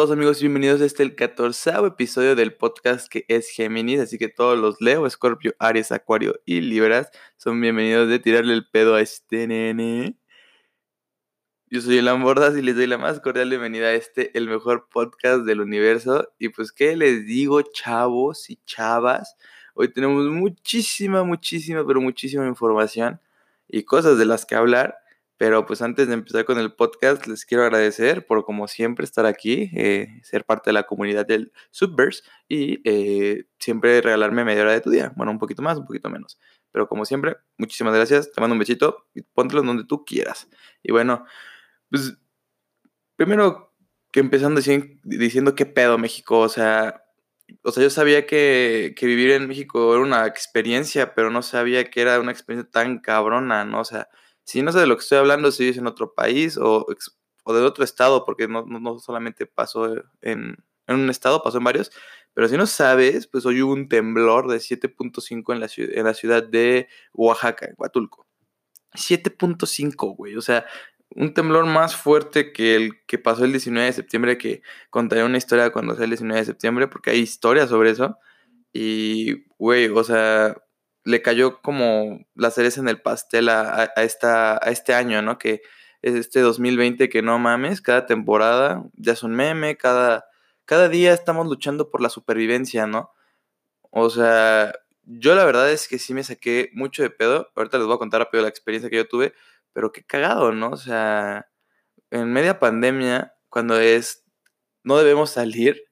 todos amigos y bienvenidos a este el catorceavo episodio del podcast que es Géminis, así que todos los Leo, Escorpio, Aries, Acuario y Libras son bienvenidos de tirarle el pedo a este nene. Yo soy Elan Bordas y les doy la más cordial bienvenida a este, el mejor podcast del universo. Y pues, ¿qué les digo, chavos y chavas? Hoy tenemos muchísima, muchísima, pero muchísima información y cosas de las que hablar. Pero pues antes de empezar con el podcast, les quiero agradecer por como siempre estar aquí, eh, ser parte de la comunidad del Subverse y eh, siempre regalarme media hora de tu día. Bueno, un poquito más, un poquito menos. Pero como siempre, muchísimas gracias. Te mando un besito y póntelo donde tú quieras. Y bueno, pues primero que empezando diciendo, qué pedo México, o sea, o sea, yo sabía que, que, vivir en México era una experiencia, pero no sabía que era una experiencia tan cabrona, ¿no? O sea, si no sé de lo que estoy hablando, si vives en otro país o, o de otro estado, porque no, no, solamente pasó en, en, un estado, pasó en varios, pero si no sabes, pues hoy hubo un temblor de 7.5 en la, en la ciudad de Oaxaca, en Huatulco. 7.5, güey, o sea, un temblor más fuerte que el que pasó el 19 de septiembre, que contaré una historia cuando sea el 19 de septiembre, porque hay historias sobre eso. Y, güey, o sea, le cayó como la cereza en el pastel a, esta, a este año, ¿no? Que es este 2020 que no mames, cada temporada ya es un meme, cada, cada día estamos luchando por la supervivencia, ¿no? O sea, yo la verdad es que sí me saqué mucho de pedo. Ahorita les voy a contar rápido la experiencia que yo tuve, pero qué cagado, ¿no? O sea, en media pandemia, cuando es no debemos salir,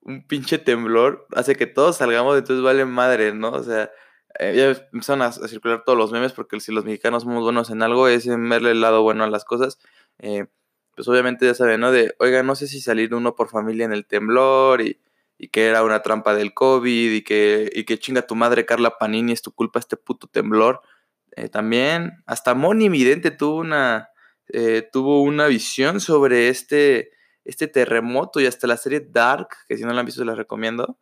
un pinche temblor hace que todos salgamos, entonces vale madre, ¿no? O sea, eh, ya empezaron a, circular todos los memes porque si los mexicanos somos buenos en algo es en verle el lado bueno a las cosas. Eh, pues obviamente ya saben, ¿no? De, oiga, no sé si salir uno por familia en el temblor y, que era una trampa del COVID y que, y que chinga tu madre Carla Panini, es tu culpa este puto temblor. Eh, también, hasta Moni Vidente tuvo una, tuvo una visión sobre este, este terremoto y hasta la serie Dark, que si no la han visto se la recomiendo.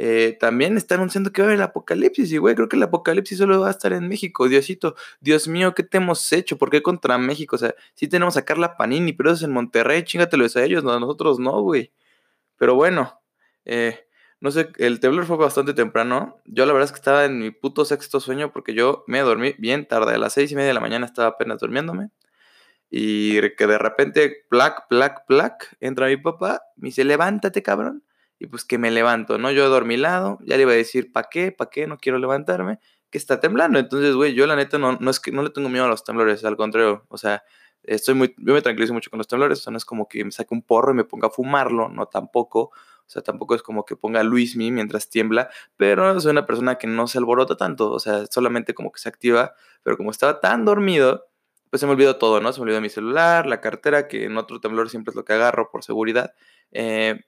Eh, también está anunciando que va a haber el apocalipsis. Y, güey, creo que el apocalipsis solo va a estar en México. Diosito, Dios mío, ¿qué te hemos hecho? ¿Por qué contra México? O sea, sí tenemos a Carla Panini, pero eso es en Monterrey. Chingatelos a ellos, a nosotros no, güey. Pero bueno, eh, no sé, el temblor fue bastante temprano. Yo la verdad es que estaba en mi puto sexto sueño porque yo me dormí bien tarde. A las seis y media de la mañana estaba apenas durmiéndome. Y que de repente, plac, plac, plac, entra mi papá, me dice, levántate, cabrón y pues que me levanto, ¿no? Yo lado, ya le iba a decir, ¿para qué? ¿Para qué? No quiero levantarme, que está temblando. Entonces, güey, yo la neta no, no es que no le tengo miedo a los temblores, al contrario, o sea, estoy muy, yo me tranquilizo mucho con los temblores, o sea, no es como que me saque un porro y me ponga a fumarlo, no tampoco, o sea, tampoco es como que ponga Luis Mi mientras tiembla, pero soy una persona que no se alborota tanto, o sea, solamente como que se activa, pero como estaba tan dormido, pues se me olvidó todo, ¿no? Se me olvidó mi celular, la cartera, que en otro temblor siempre es lo que agarro por seguridad. Eh,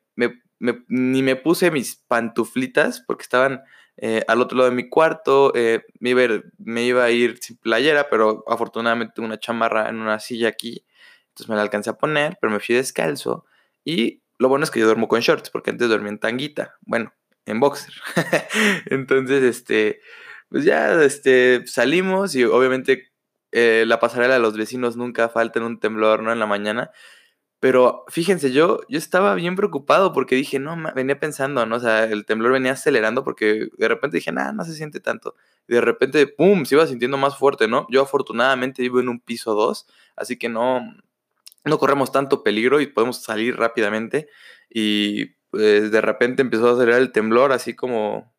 ni me puse mis pantuflitas porque estaban eh, al otro lado de mi cuarto. Eh, me, iba, a ir sin playera, pero afortunadamente tengo una chamarra en una silla aquí. Entonces me la alcancé a poner, pero me fui descalzo. Y lo bueno es que yo duermo con shorts, porque antes dormía en tanguita. Bueno, en boxer. Entonces, este, pues ya este, salimos y obviamente eh, la pasarela de los vecinos nunca falta en un temblor, ¿no? En la mañana. Pero fíjense, yo, yo estaba bien preocupado porque dije, no, venía pensando, ¿no? O sea, el temblor venía acelerando porque de repente dije, nada, no se siente tanto. Y de repente, ¡pum!, se iba sintiendo más fuerte, ¿no? Yo afortunadamente vivo en un piso 2, así que no, no corremos tanto peligro y podemos salir rápidamente. Y pues de repente empezó a acelerar el temblor, así como,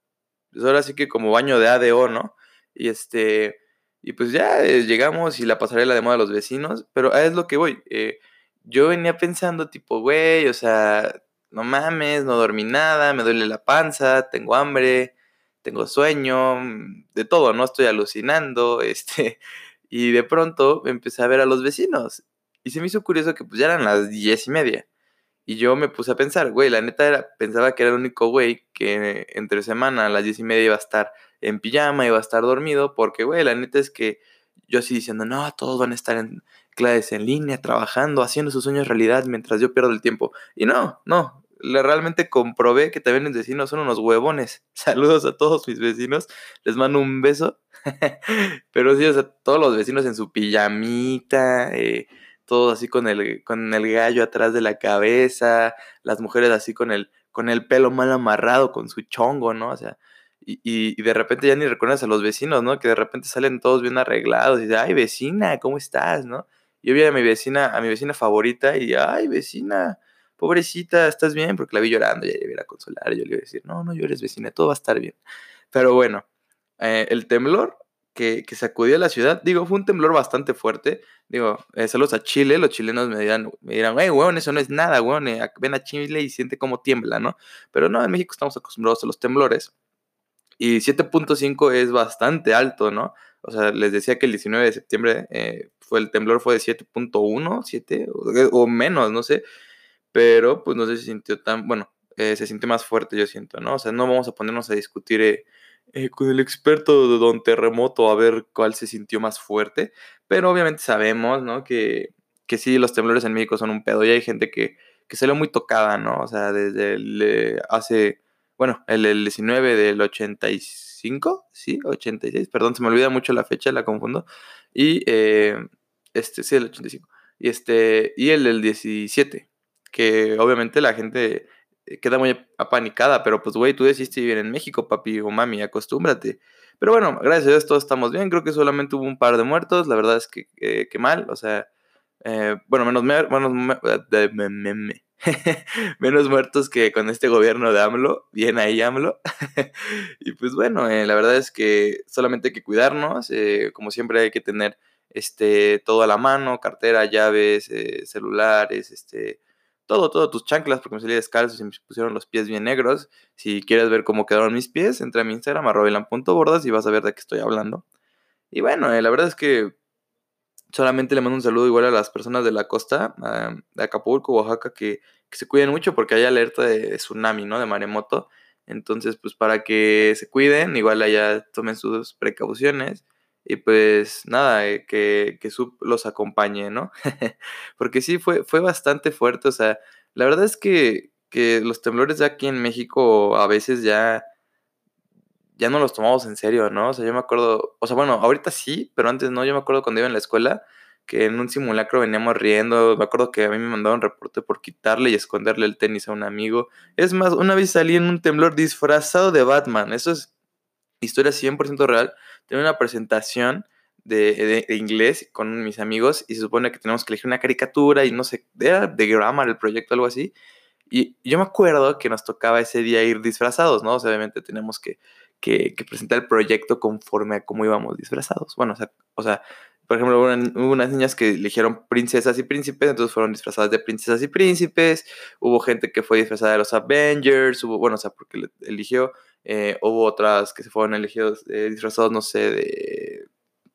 pues ahora sí que como baño de ADO, ¿no? Y este, y pues ya eh, llegamos y la pasarela de moda a los vecinos, pero es lo que voy. Eh, yo venía pensando tipo, güey, o sea, no mames, no dormí nada, me duele la panza, tengo hambre, tengo sueño, mm, de todo, ¿no? Estoy alucinando, este, y de pronto empecé a ver a los vecinos. Y se me hizo curioso que pues ya eran las diez y media. Y yo me puse a pensar, güey, la neta era, pensaba que era el único güey que entre semana a las diez y media iba a estar en pijama, iba a estar dormido, porque, güey, la neta es que yo así diciendo, no, todos van a estar en, clases en línea, trabajando, haciendo sus sueños realidad mientras yo pierdo el tiempo. Y no, no, le realmente comprobé que también mis vecinos son unos huevones. Saludos a todos mis vecinos, les mando un beso. Pero sí, o sea, todos los vecinos en su pijamita, eh, todos así con el, con el gallo atrás de la cabeza, las mujeres así con el, con el pelo mal amarrado, con su chongo, ¿no? O sea, y, de repente ya ni reconoces a los vecinos, ¿no? Que de repente salen todos bien arreglados y dicen, ay, vecina, ¿cómo estás, no? Yo vi a mi vecina, a mi vecina favorita y, ay, vecina, pobrecita, ¿estás bien? Porque la vi llorando, ya iba a consolar, yo le iba a decir, no, no llores, vecina, todo va a estar bien. Pero bueno, eh, el temblor que, que, sacudió a la ciudad, digo, fue un temblor bastante fuerte. Digo, eh, saludos a Chile, los chilenos me dirán, me dirán, hey, weón, eso no es nada, weón, eh, ven a Chile y siente cómo tiembla, ¿no? Pero no, en México estamos acostumbrados a los temblores. Y 7.5 es bastante alto, ¿no? O sea, les decía que el 19 de septiembre eh, fue el temblor fue de 7.1, 7 o, menos, no sé. Pero pues no sé se sintió tan, bueno, eh, se siente más fuerte, yo siento, ¿no? O sea, no vamos a ponernos a discutir eh, con el experto de Don Terremoto a ver cuál se sintió más fuerte. Pero obviamente sabemos, ¿no? Que, que sí, los temblores en México son un pedo. Y hay gente que, que lo muy tocada, ¿no? O sea, desde hace bueno, el, el 19 del 85, sí, 86, perdón, se me olvida mucho la fecha, la confundo. Y eh, este, sí, el 85. Y este, y el del 17, que obviamente la gente eh, queda muy apanicada, pero pues, güey, tú decidiste vivir en México, papi o mami, acostúmbrate. Pero bueno, gracias a Dios todos estamos bien, creo que solamente hubo un par de muertos, la verdad es que, eh, mal, o sea, bueno, menos, menos, menos menos muertos que con este gobierno de AMLO, bien ahí AMLO. y pues bueno, eh, la verdad es que solamente hay que cuidarnos, eh, como siempre hay que tener este, todo a la mano, cartera, llaves, eh, celulares, este, todo, todo, tus chanclas, porque me salí descalzo y me pusieron los pies bien negros. Si quieres ver cómo quedaron mis pies, entra a mi Instagram, bordas y vas a ver de qué estoy hablando. Y bueno, la verdad es que solamente le mando un saludo igual a las personas de la costa, de Acapulco, Oaxaca, que, se cuiden mucho porque hay alerta de, tsunami, ¿no? De maremoto. Entonces, pues para que se cuiden, igual allá tomen sus precauciones. Y pues nada, eh, que, que los acompañe, ¿no? porque sí, fue, fue bastante fuerte. O sea, la verdad es que, que los temblores de aquí en México a veces ya ya no los tomamos en serio, ¿no? O sea, yo me acuerdo, o sea, bueno, ahorita sí, pero antes no, yo me acuerdo cuando iba en la escuela que en un simulacro veníamos riendo, me acuerdo que a mí me mandaron reporte por quitarle y esconderle el tenis a un amigo. Es más, una vez salí en un temblor disfrazado de Batman, eso es historia 100% real. Tenía una presentación de, inglés con mis amigos y se supone que tenemos que elegir una caricatura y no sé, era de Grammar el proyecto, algo así. Y yo me acuerdo que nos tocaba ese día ir disfrazados, ¿no? O sea, obviamente tenemos que que, que el proyecto conforme a cómo íbamos disfrazados. Bueno, o sea, o sea por ejemplo, hubo, unas niñas que eligieron princesas y príncipes, entonces fueron disfrazadas de princesas y príncipes. Hubo gente que fue disfrazada de los Avengers, hubo, bueno, o sea, porque eligió. Eh, hubo otras que se fueron elegidos eh, disfrazados, no sé, de,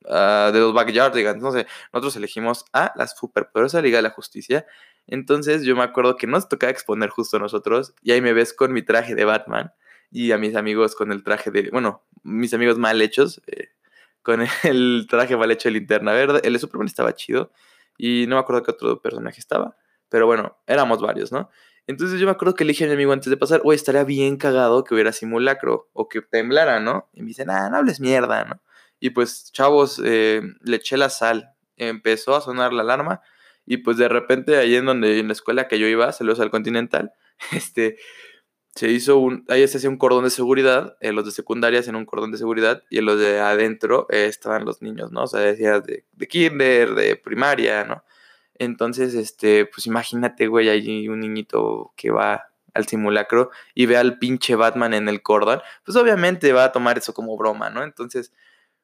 uh, de los Backyardigans, no sé. Nosotros elegimos a la superpoderosa Liga de la Justicia. Entonces yo me acuerdo que nos tocaba exponer justo a nosotros, y ahí me ves con mi traje de Batman y a mis amigos con el traje de, bueno, mis amigos mal hechos, eh, con el traje mal hecho de linterna verde. El de Superman estaba chido y no me acuerdo qué otro personaje estaba, pero bueno, éramos varios, ¿no? Entonces yo me acuerdo que le dije a mi amigo antes de pasar, oye, estaría bien cagado que hubiera simulacro o que temblara, ¿no? Y me dicen, ah, no hables mierda, ¿no? Y pues, chavos, eh, le eché la sal, empezó a sonar la alarma y pues de repente ahí en donde en la escuela que yo iba, saludos al Continental, este, se hizo un, ahí se hacía un cordón de seguridad, en los de secundaria hacían un cordón de seguridad y en los de adentro eh, estaban los niños, ¿no? O sea, decías de, de, kinder, de primaria, ¿no? Entonces, este, pues imagínate, güey, hay un niñito que va al simulacro y ve al pinche Batman en el cordón, pues obviamente va a tomar eso como broma, ¿no? Entonces,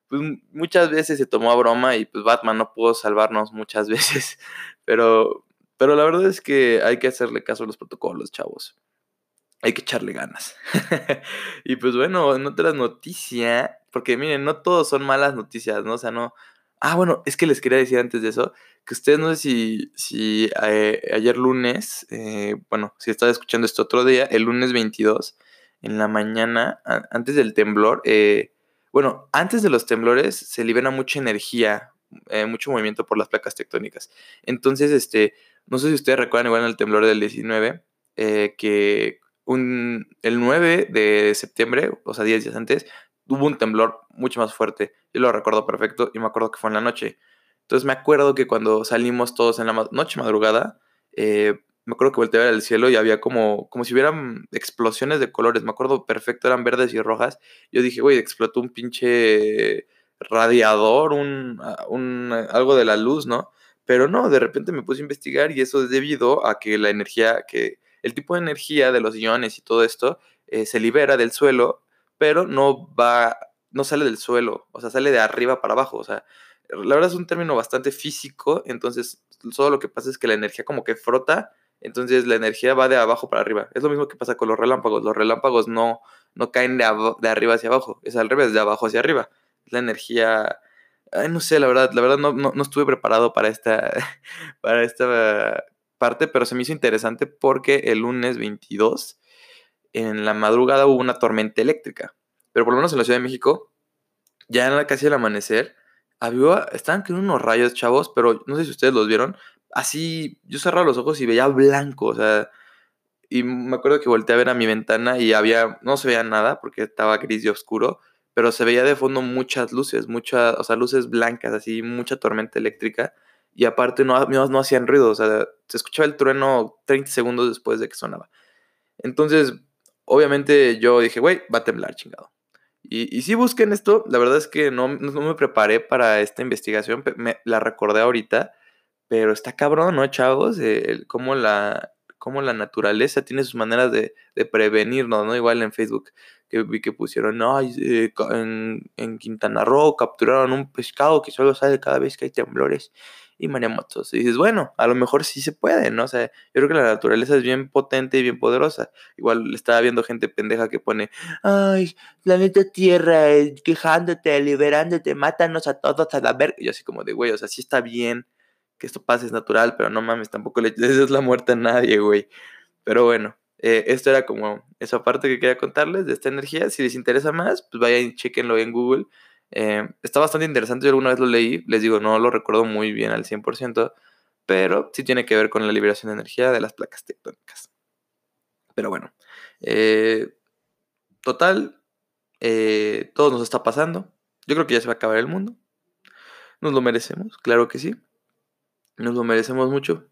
pues muchas veces se tomó a broma y pues Batman no pudo salvarnos muchas veces, pero, pero la verdad es que hay que hacerle caso a los protocolos, chavos hay que echarle ganas. y pues bueno, en otra noticia, porque miren, no todos son malas noticias, ¿no? O sea, no... Ah, bueno, es que les quería decir antes de eso, que ustedes no sé si, si eh, ayer lunes, eh, bueno, si estaba escuchando esto otro día, el lunes 22, en la mañana, antes del temblor, eh, bueno, antes de los temblores se libera mucha energía, mucho movimiento por las placas tectónicas. Entonces, este, no sé si ustedes recuerdan igual en el temblor del 19, que un, el 9 de septiembre, o sea, 10 días antes, hubo un temblor mucho más fuerte. Yo lo recuerdo perfecto y me acuerdo que fue en la noche. Entonces me acuerdo que cuando salimos todos en la noche madrugada, eh, me acuerdo que volteé a ver el cielo y había como, como si hubieran explosiones de colores. Me acuerdo perfecto, eran verdes y rojas. Yo dije, güey, explotó un pinche radiador, un, un, algo de la luz, ¿no? Pero no, de repente me puse a investigar y eso es debido a que la energía, que el tipo de energía de los iones y todo esto eh, se libera del suelo, pero no va, no sale del suelo, o sea, sale de arriba para abajo, o sea, la verdad es un término bastante físico, entonces solo lo que pasa es que la energía como que frota entonces la energía va de abajo para arriba. Es lo mismo que pasa con los relámpagos. Los relámpagos no, no caen de, arriba hacia abajo. Es al revés, de abajo hacia arriba. La energía... Ay, no sé, la verdad, la verdad no, no, estuve preparado para esta, para esta parte, pero se me hizo interesante porque el lunes 22, en la madrugada hubo una tormenta eléctrica. Pero por lo menos en la Ciudad de México, ya en la casi al amanecer, había, estaban con unos rayos, chavos, pero no sé si ustedes los vieron, así, yo cerraba los ojos y veía blanco, o sea, y me acuerdo que volteé a ver a mi ventana y había, no se veía nada porque estaba gris y oscuro, pero se veía de fondo muchas luces, muchas, o sea, luces blancas, así, mucha tormenta eléctrica, y aparte no, no, hacían ruido, o sea, se escuchaba el trueno 30 segundos después de que sonaba. Entonces, obviamente yo dije, güey, va a temblar, chingado. Y, y sí busquen esto, la verdad es que no, no me preparé para esta investigación, me, la recordé ahorita pero está cabrón, ¿no, chavos? Eh, cómo, la, cómo la naturaleza tiene sus maneras de, de, prevenirnos, ¿no? Igual en Facebook que vi que pusieron, no, eh, en, en, Quintana Roo capturaron un pescado que solo sale cada vez que hay temblores y maremotos. Y dices, bueno, a lo mejor sí se puede, ¿no? O sea, yo creo que la naturaleza es bien potente y bien poderosa. Igual estaba viendo gente pendeja que pone, ay, planeta Tierra, eh, quejándote, liberándote, mátanos a todos a la verga. Y yo así como de, güey, o sea, sí está bien que esto pase es natural, pero no mames, tampoco le es la muerte a nadie, güey. Pero bueno, eh, esto era como esa parte que quería contarles de esta energía. Si les interesa más, pues vayan y chequenlo en Google. Eh, está bastante interesante, yo alguna vez lo leí, les digo, no lo recuerdo muy bien al 100%, pero sí tiene que ver con la liberación de energía de las placas tectónicas. Pero bueno, eh, total, todo nos está pasando. Yo creo que ya se va a acabar el mundo. Nos lo merecemos, claro que sí. Nos lo merecemos mucho.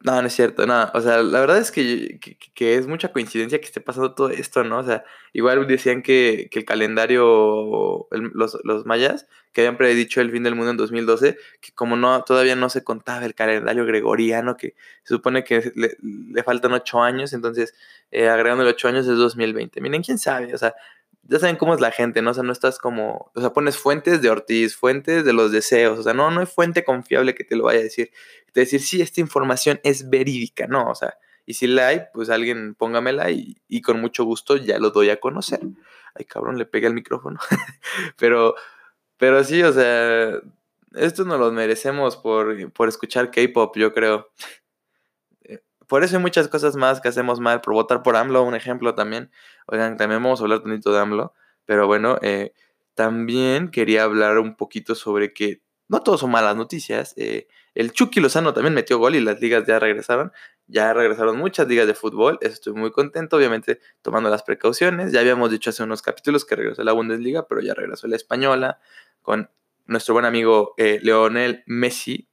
No, no es cierto, nada. O sea, la verdad es que, que, es mucha coincidencia que esté pasando todo esto, ¿no? O sea, igual decían que, que el calendario, los, los, mayas, que habían predicho el fin del mundo en 2012, que como no todavía no se contaba el calendario gregoriano, que se supone que le, le faltan ocho años, entonces eh, agregando los ocho años es 2020. Miren, quién sabe, o sea, ya saben cómo es la gente, ¿no? O sea, no estás como, o sea, pones fuentes de Ortiz, fuentes de los deseos, o sea, no, no hay fuente confiable que te lo vaya a decir. Te decir, sí, esta información es verídica, ¿no? O sea, y si la hay, pues alguien póngamela y, y con mucho gusto ya lo doy a conocer. Ay, cabrón, le pega el micrófono. pero, pero sí, o sea, esto nos lo merecemos por, por escuchar K-pop, yo creo. Por eso hay muchas cosas más que hacemos mal, por votar por AMLO, un ejemplo también. Oigan, también vamos a hablar tantito de AMLO, pero bueno, eh, también quería hablar un poquito sobre que no todos son malas noticias. Eh, el Chucky Lozano también metió gol y las ligas ya regresaron. Ya regresaron muchas ligas de fútbol. Estoy muy contento, obviamente tomando las precauciones. Ya habíamos dicho hace unos capítulos que regresó la Bundesliga, pero ya regresó la española con nuestro buen amigo eh, Leonel Messi,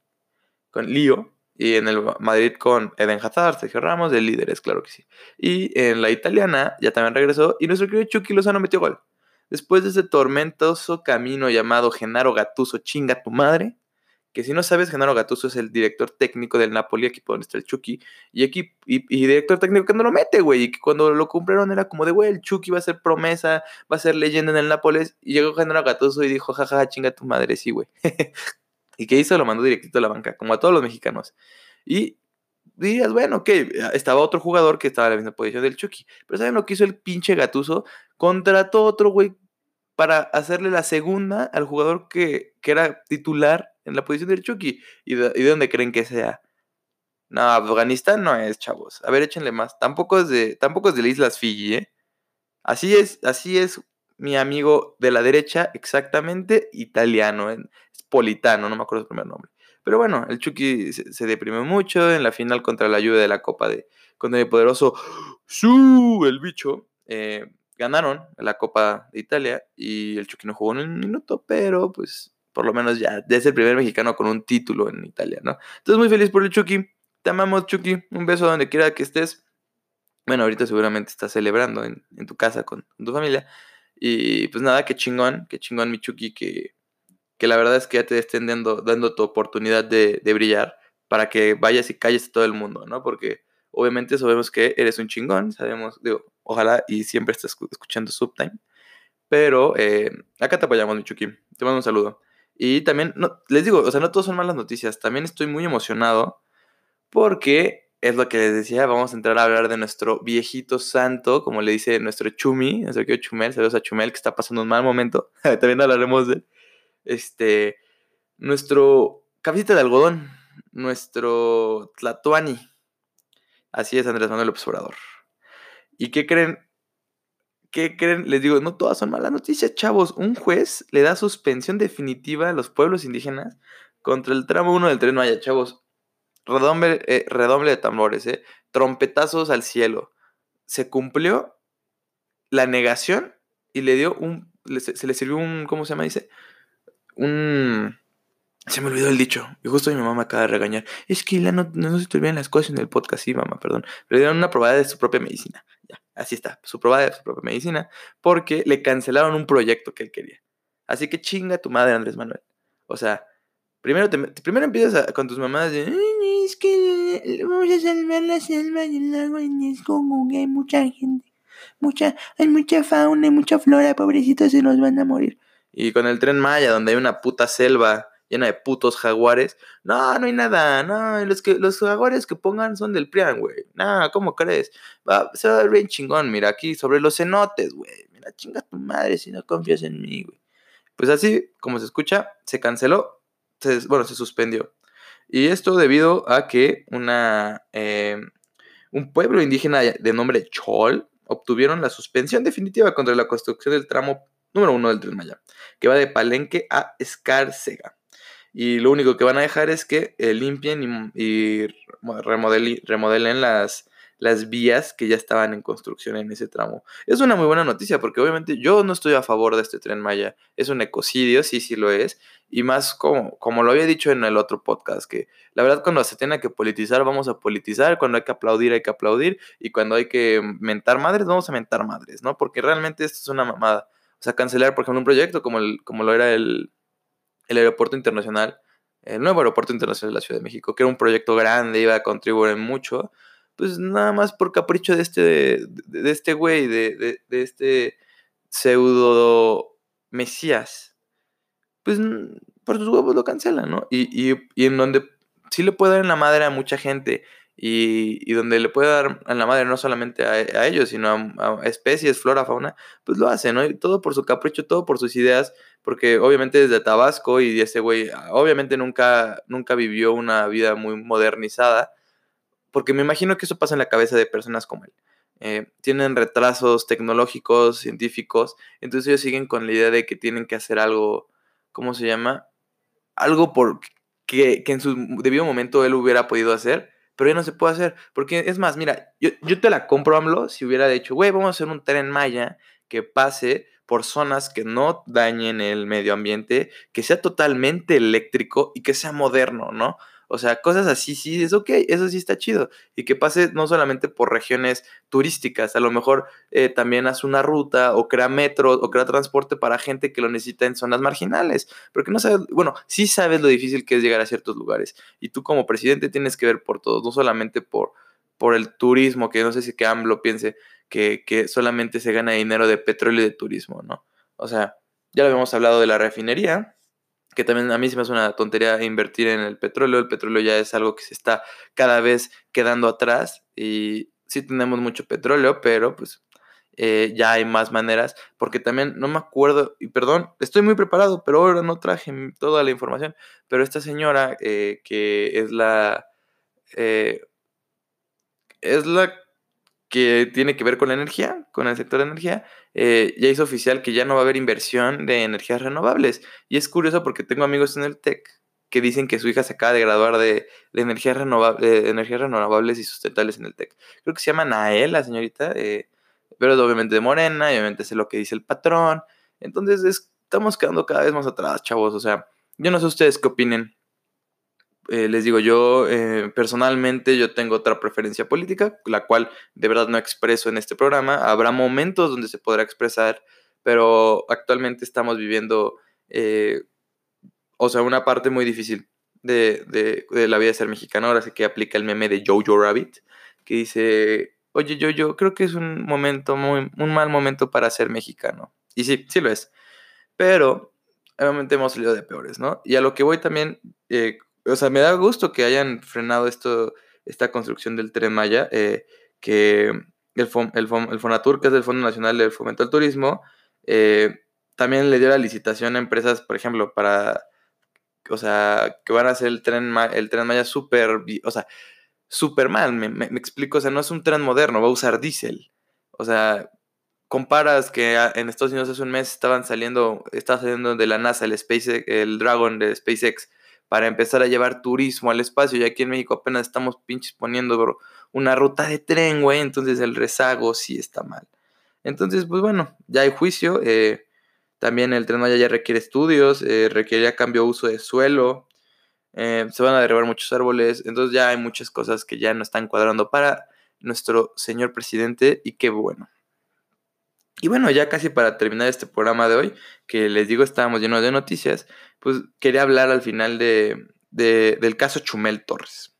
con Lío. Y en el Madrid con Eden Hazard, Sergio Ramos, de líderes, claro que sí. Y en la italiana ya también regresó y nuestro querido Chucky Lozano metió gol. Después de ese tormentoso camino llamado Genaro Gatuso, chinga tu madre. Que si no sabes, Genaro Gatuso es el director técnico del Napoli, equipo donde está el Chucky. Y, y, y, director técnico que no lo mete, güey. Y que cuando lo cumplieron era como de, güey, el Chucky va a ser promesa, va a ser leyenda en el Nápoles. Y llegó Genaro Gatuso y dijo, jajaja, chinga tu madre, sí, güey. ¿Y qué hizo? Lo mandó directito a la banca, como a todos los mexicanos. Y dirías, bueno, que estaba otro jugador que estaba en la misma posición del Chucky. Pero ¿saben lo que hizo el pinche gatuso? Contrató otro güey para hacerle la segunda al jugador que, que era titular en la posición del Chucky. ¿Y de, ¿Y de, dónde creen que sea? No, Afganistán no es, chavos. A ver, échenle más. Tampoco es de, tampoco es de las Islas Fiji, ¿eh? Así es, así es mi amigo de la derecha, exactamente italiano. ¿eh? Politano, no me acuerdo su primer nombre. Pero bueno, el Chucky se, deprimió mucho en la final contra la ayuda de la Copa de contra el poderoso ¡Su! el bicho. Eh, ganaron la Copa de Italia y el Chucky no jugó en un minuto, pero pues por lo menos ya, es el primer mexicano con un título en Italia, ¿no? Entonces muy feliz por el Chucky. Te amamos, Chucky. Un beso donde quiera que estés. Bueno, ahorita seguramente estás celebrando en, tu casa con, tu familia. Y pues nada, qué chingón, qué chingón, mi Chucky, que, que la verdad es que ya te estén dando, dando tu oportunidad de, de brillar para que vayas y calles a todo el mundo, ¿no? Porque obviamente sabemos que eres un chingón, sabemos, digo, ojalá y siempre estés escuchando Subtime. Pero eh, acá te apoyamos, Michuki. Te mando un saludo. Y también, no, les digo, o sea, no todos son malas noticias. También estoy muy emocionado porque es lo que les decía, vamos a entrar a hablar de nuestro viejito santo, como le dice nuestro Chumi, nuestro querido Chumel, saludos a Chumel, que está pasando un mal momento. también hablaremos de este, nuestro cabecita de algodón, nuestro Tlatuani. Así es, Andrés Manuel López Obrador. ¿Y qué creen? ¿Qué creen? Les digo, no todas son malas noticias, chavos. Un juez le da suspensión definitiva a los pueblos indígenas contra el tramo 1 del tren Maya, chavos. Redoble, eh, redoble de tambores, eh. Trompetazos al cielo. Se cumplió la negación y le dio un. Se le sirvió un. ¿Cómo se llama? Dice. Un se me olvidó el dicho. Y justo mi mamá acaba de regañar. Es que no, no, se te olvidan las cosas en el podcast. Sí, mamá, perdón. Le dieron una probada de su propia medicina. Ya, así está. Su probada de su propia medicina. Porque le cancelaron un proyecto que él quería. Así que chinga tu madre, Andrés Manuel. O sea, primero, te, primero empiezas con tus mamás de. Es que vamos a salvar la selva y el lago y es como que hay mucha gente. Mucha, hay mucha fauna y mucha flora. Pobrecitos se nos van a morir. Y con el tren Maya, donde hay una puta selva llena de putos jaguares. No, no hay nada, no, los, que, los jaguares que pongan son del PRIAN, güey. No, ¿cómo crees? Va, se va a ver bien chingón, mira, aquí sobre los cenotes, güey. Mira, chinga tu madre si no confías en mí, güey. Pues así, como se escucha, se canceló, bueno, se suspendió. Y esto debido a que una, em, un pueblo indígena de nombre Chol obtuvieron la suspensión definitiva contra la construcción del tramo número uno del Tren Maya, que va de Palenque a Escárcega. Y lo único que van a dejar es que eh, limpien y, remodelen, las, las vías que ya estaban en construcción en ese tramo. Es una muy buena noticia porque obviamente yo no estoy a favor de este tren Maya. Es un ecocidio, sí, sí lo es. Y más como, como lo había dicho en el otro podcast, que la verdad cuando se tiene que politizar vamos a politizar, cuando hay que aplaudir hay que aplaudir y cuando hay que mentar madres vamos a mentar madres, ¿no? Porque realmente esto es una mamada. O sea, cancelar, por ejemplo, un proyecto como, el, como lo era el, el aeropuerto internacional, el nuevo aeropuerto internacional de la Ciudad de México, que era un proyecto grande, iba a contribuir mucho, pues nada más por capricho de este, de, este güey, de, de, este pseudo mesías, pues por sus huevos lo cancelan, ¿no? Y, y, y en donde sí le puede dar en la madre a mucha gente y, donde le puede dar a la madre no solamente a, ellos, sino a, especies, flora, fauna, pues lo hace, ¿no? Y todo por su capricho, todo por sus ideas, porque obviamente desde Tabasco y ese güey, ah, obviamente nunca, nunca vivió una vida muy modernizada, porque me imagino que eso pasa en la cabeza de personas como él. Eh, tienen retrasos tecnológicos, científicos, entonces ellos siguen con la idea de que tienen que hacer algo, ¿cómo se llama? Algo por que, que en su debido momento él hubiera podido hacer, pero ya no se puede hacer. Porque es más, mira, yo, yo te la compro, AMLO, si hubiera dicho, güey, vamos a hacer un tren Maya que pase por zonas que no dañen el medio ambiente, que sea totalmente eléctrico y que sea moderno, ¿no? O sea, cosas así, sí, es ok, eso sí está chido. Y que pase no solamente por regiones turísticas, a lo mejor eh, también hace una ruta o crea metro o crea transporte para gente que lo necesita en zonas marginales. Porque no sabes, bueno, sí sabes lo difícil que es llegar a ciertos lugares. Y tú como presidente tienes que ver por todos, no solamente por, por el turismo, que no sé si que AMLO piense que, que solamente se gana dinero de petróleo y de turismo, ¿no? O sea, ya lo habíamos hablado de la refinería, que también a mí se me hace una tontería invertir en el petróleo. El petróleo ya es algo que se está cada vez quedando atrás y sí tenemos mucho petróleo, pero pues eh, ya hay más maneras, porque también no me acuerdo, y perdón, estoy muy preparado, pero ahora no traje toda la información, pero esta señora eh, que es la... Eh, es la que tiene que ver con la energía, con el sector de energía, eh, ya hizo oficial que ya no va a haber inversión de energías renovables. Y es curioso porque tengo amigos en el TEC que dicen que su hija se acaba de graduar de, energías, renovables, energías renovables y sustentables en el TEC. Creo que se llama Nael, la señorita, eh, pero es obviamente de Morena, obviamente es lo que dice el patrón. Entonces estamos quedando cada vez más atrás, chavos. O sea, yo no sé ustedes qué opinen. Eh, les digo, yo eh, personalmente yo tengo otra preferencia política, la cual de verdad no expreso en este programa. Habrá momentos donde se podrá expresar, pero actualmente estamos viviendo, eh, o sea, una parte muy difícil de, de, la vida de ser mexicano. Ahora sí que aplica el meme de Jojo Rabbit, que dice, oye, yo, yo creo que es un momento, muy, un mal momento para ser mexicano. Y sí, sí lo es. Pero obviamente hemos salido de peores, ¿no? Y a lo que voy también, o sea, me da gusto que hayan frenado esto, esta construcción del Tren Maya, eh, que el, el, Fonatur, que es el Fondo Nacional del Fomento al Turismo, eh, también le dio la licitación a empresas, por ejemplo, para, o sea, que van a hacer el Tren, el tren Maya súper, o sea, súper mal, me, me, explico, o sea, no es un tren moderno, va a usar diésel. O sea, comparas que en Estados Unidos hace un mes estaban saliendo, estaba saliendo de la NASA el, Space, el Dragon de SpaceX para empezar a llevar turismo al espacio. Y aquí en México apenas estamos pinches poniendo una ruta de tren, güey. Entonces el rezago sí está mal. Entonces, pues bueno, ya hay juicio. Eh, también el tren Maya ya requiere estudios, eh, requiere cambio de uso de suelo. Eh, se van a derribar muchos árboles. Entonces ya hay muchas cosas que ya no están cuadrando para nuestro señor presidente. Y qué bueno. Y bueno, ya casi para terminar este programa de hoy, que les digo estábamos llenos de noticias, pues quería hablar al final de, del caso Chumel Torres.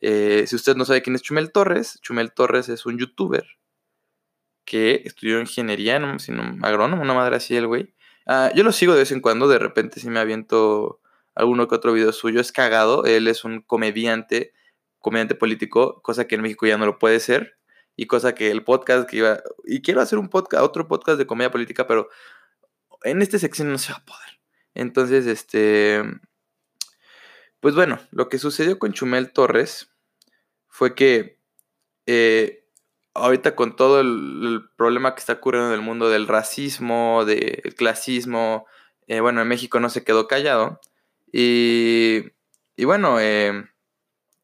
Eh, si usted no sabe quién es Chumel Torres, Chumel Torres es un youtuber que estudió ingeniería, no, sino agrónomo, una madre así el güey. Ah, yo lo sigo de vez en cuando, de repente si me aviento alguno que otro video suyo, es cagado, él es un comediante, comediante político, cosa que en México ya no lo puede ser y cosa que el podcast que iba, y quiero hacer un podcast, otro podcast de comedia política, pero en este sección no se va a poder. Entonces, este, pues bueno, lo que sucedió con Chumel Torres fue que eh, ahorita con todo el, problema que está ocurriendo en el mundo del racismo, del clasismo, eh, bueno, en México no se quedó callado. Y, y bueno, eh,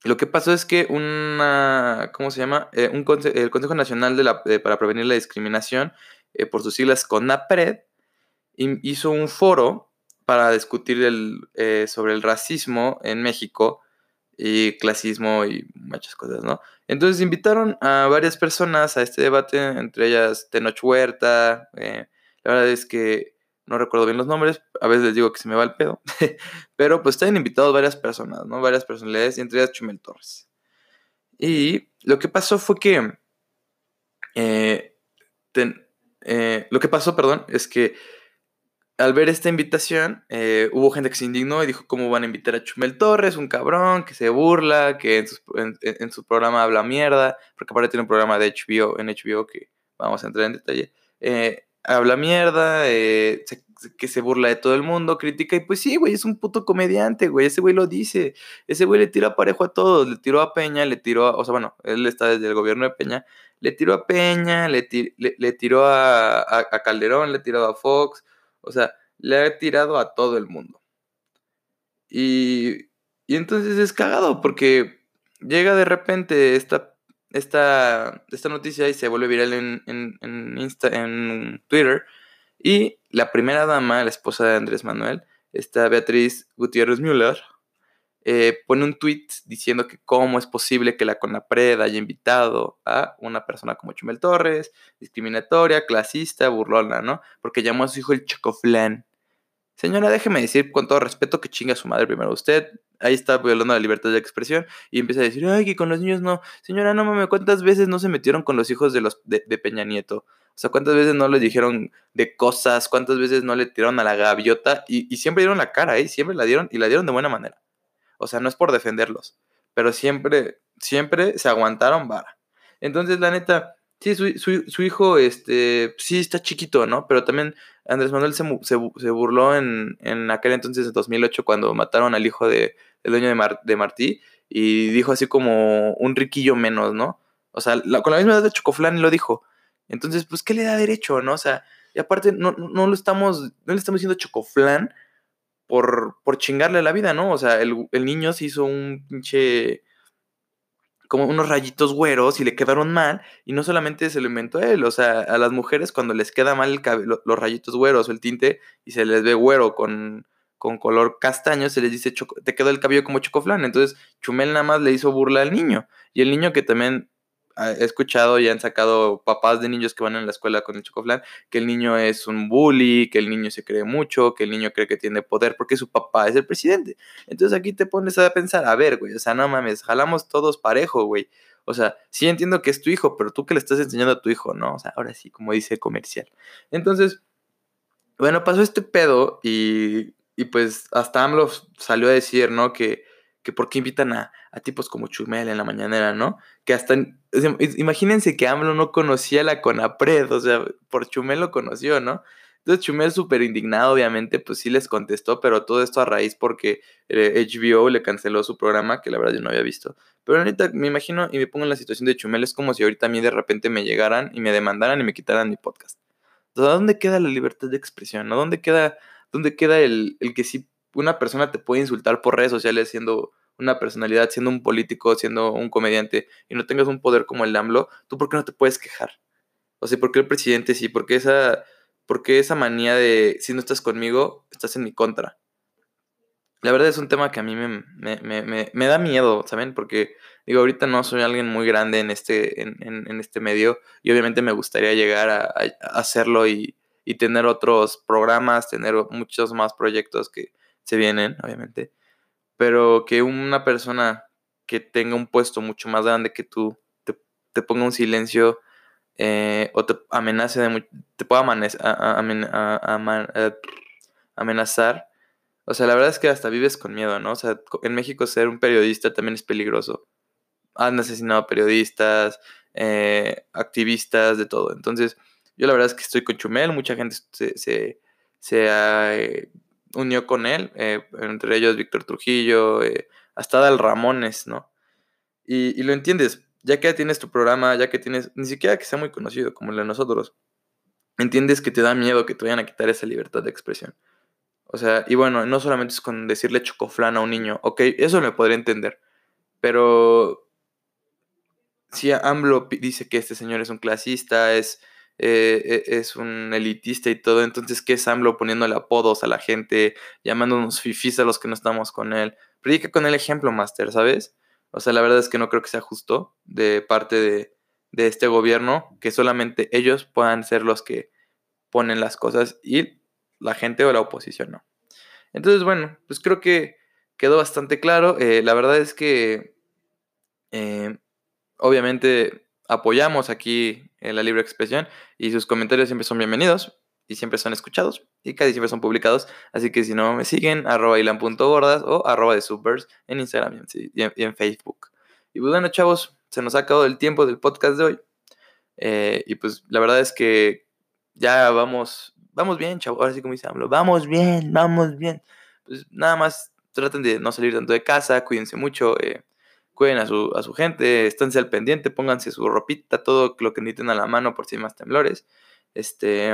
lo que pasó es que una, ¿cómo se llama? Eh, un el Consejo Nacional de para Prevenir la Discriminación, eh, por sus siglas CONAPRED, hizo un foro para discutir el, eh, sobre el racismo en México y clasismo y muchas cosas, ¿no? Entonces invitaron a varias personas a este debate, entre ellas Tenoch Huerta. la verdad es que no recuerdo bien los nombres, a veces les digo que se me va el pedo, pero pues están invitados varias personas, ¿no? Varias personalidades, entre ellas Chumel Torres. Y lo que pasó fue que, eh, eh, lo que pasó, perdón, es que al ver esta invitación, eh, hubo gente que se indignó y dijo, ¿cómo van a invitar a Chumel Torres? Un cabrón que se burla, que en, su programa habla mierda, porque aparte tiene un programa de HBO, en HBO que vamos a entrar en detalle habla mierda, eh, que se burla de todo el mundo, critica, y pues sí, güey, es un puto comediante, güey, ese güey lo dice, ese güey le tira parejo a todos, le tiró a Peña, le tiró, a, o sea, bueno, él está desde el gobierno de Peña, le tiró a Peña, le, le, tiró a, a, Calderón, le tiró a Fox, o sea, le ha tirado a todo el mundo. Y, y entonces es cagado, porque llega de repente esta esta, esta noticia y se vuelve viral en, en, en, Twitter. Y la primera dama, la esposa de Andrés Manuel, esta Beatriz Gutiérrez Müller, eh, pone un tweet diciendo que cómo es posible que la CONAPRED haya invitado a una persona como Chumel Torres, discriminatoria, clasista, burlona, ¿no? Porque llamó a su hijo el Chocoflan. Señora, déjeme decir con todo respeto que chinga a su madre primero. Usted ahí está violando la libertad de expresión y empieza a decir, ay, que con los niños no. Señora, no mames, ¿cuántas veces no se metieron con los hijos de, los, de, Peña Nieto? O sea, ¿cuántas veces no les dijeron de cosas? ¿Cuántas veces no le tiraron a la gaviota? Y, siempre dieron la cara, ¿eh? Siempre la dieron y la dieron de buena manera. O sea, no es por defenderlos, pero siempre, siempre se aguantaron vara. Entonces, la neta, sí, su, su, hijo, este, sí está chiquito, ¿no? Pero también Andrés Manuel se, se, burló en, en, aquel entonces, en 2008, cuando mataron al hijo de, del dueño de, de Martí, y dijo así como un riquillo menos, ¿no? O sea, con la misma edad de Chocoflán lo dijo. Entonces, pues, ¿qué le da derecho, no? O sea, y aparte, no, no lo estamos, no le estamos diciendo Chocoflán por, por chingarle la vida, ¿no? O sea, el, el niño se hizo un pinche como unos rayitos güeros y le quedaron mal. Y no solamente se lo inventó él, o sea, a las mujeres cuando les queda mal el los rayitos güeros o el tinte y se les ve güero con, con color castaño, se les dice, te quedó el cabello como chocoflan. Entonces, Chumel nada más le hizo burla al niño. Y el niño que también he escuchado y han sacado papás de niños que van en la escuela con el chocoflan, que el niño es un bully, que el niño se cree mucho, que el niño cree que tiene poder porque su papá es el presidente. Entonces aquí te pones a pensar, a ver, güey, o sea, no mames, jalamos todos parejo, güey. O sea, sí entiendo que es tu hijo, pero tú que le estás enseñando a tu hijo, ¿no? O sea, ahora sí, como dice comercial. Entonces, bueno, pasó este pedo y, y pues hasta AMLO salió a decir, ¿no? Que que por qué invitan a, tipos como Chumel en la mañanera, ¿no? Que hasta, imagínense que AMLO no conocía la CONAPRED, o sea, por Chumel lo conoció, ¿no? Entonces Chumel súper indignado, obviamente, pues sí les contestó, pero todo esto a raíz porque HBO eh, le canceló su programa, que la verdad yo no había visto. Pero ahorita me imagino y me pongo en la situación de Chumel, es como si ahorita a mí de repente me llegaran y me demandaran y me quitaran mi podcast. Entonces, ¿dónde queda la libertad de expresión? ¿no? ¿Dónde queda, dónde queda el, el que sí una persona te puede insultar por redes sociales siendo una personalidad, siendo un político, siendo un comediante, y no tengas un poder como el AMLO, ¿tú por qué no te puedes quejar? O sea, ¿por qué el presidente sí? ¿Por qué esa, por qué esa manía de si no estás conmigo, estás en mi contra? La verdad es un tema que a mí me, me, me, da miedo, ¿saben? Porque digo, ahorita no soy alguien muy grande en este, en, en, este medio y obviamente me gustaría llegar a, a hacerlo y, y tener otros programas, tener muchos más proyectos que, se vienen, obviamente, pero que una persona que tenga un puesto mucho más grande que tú te, ponga un silencio eh, o te amenace de te pueda amenazar. O sea, la verdad es que hasta vives con miedo, ¿no? O sea, en México ser un periodista también es peligroso. Han asesinado periodistas, eh, activistas, de todo. Entonces, yo la verdad es que estoy con Chumel, mucha gente se, se, se ha eh, unió con él, eh, entre ellos Víctor Trujillo, eh, hasta Dal Ramones, ¿no? Y, lo entiendes, ya que tienes tu programa, ya que tienes, ni siquiera que sea muy conocido como el de nosotros, entiendes que te da miedo que te vayan a quitar esa libertad de expresión. O sea, y bueno, no solamente es con decirle chocoflán a un niño, ok, eso me podría entender, pero si AMLO dice que este señor es un clasista, es eh, e, es un elitista y todo, entonces, ¿qué es AMLO poniéndole apodos a la gente, llamándonos fifís a los que no estamos con él? Predica con el ejemplo, Master, ¿sabes? O sea, la verdad es que no creo que sea justo de parte de, de este gobierno que solamente ellos puedan ser los que ponen las cosas y la gente o la oposición no. Entonces, bueno, pues creo que quedó bastante claro. Eh, la verdad es que, eh, obviamente, apoyamos aquí en la libre expresión y sus comentarios siempre son bienvenidos y siempre son escuchados y casi siempre son publicados. Así que si no me siguen, arroba ilan.gordas o arroba de supers en Instagram y en, Facebook. Y pues bueno, chavos, se nos ha acabado el tiempo del podcast de hoy. Eh, y pues la verdad es que ya vamos, vamos bien, chavos. Ahora sí como dice AMLO, vamos bien, vamos bien. Pues nada más traten de no salir tanto de casa, cuídense mucho. Eh, cuiden a su, a su gente, esténse al pendiente, pónganse su ropita, todo lo que necesiten a la mano por si hay más temblores. Este,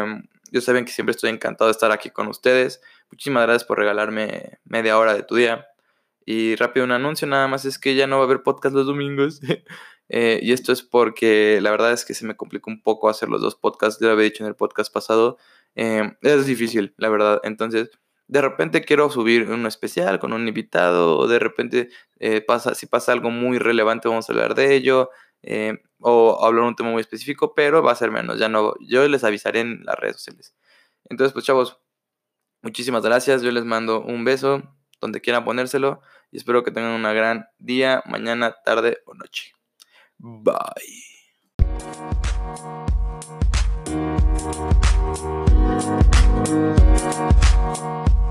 yo saben que siempre estoy encantado de estar aquí con ustedes. Muchísimas gracias por regalarme media hora de tu día. Y rápido un anuncio nada más es que ya no va a haber podcast los domingos. Eh, y esto es porque la verdad es que se me complicó un poco hacer los dos podcasts. Ya lo había dicho en el podcast pasado. Eh, es difícil, la verdad. Entonces, de repente quiero subir uno especial con un invitado, o de repente eh, pasa, si pasa algo muy relevante vamos a hablar de ello, eh, o hablar un tema muy específico, pero va a ser menos, ya no, yo les avisaré en las redes sociales. Entonces, pues chavos, muchísimas gracias, yo les mando un beso donde quieran ponérselo y espero que tengan una gran día, mañana, tarde o noche. Bye. Thank you.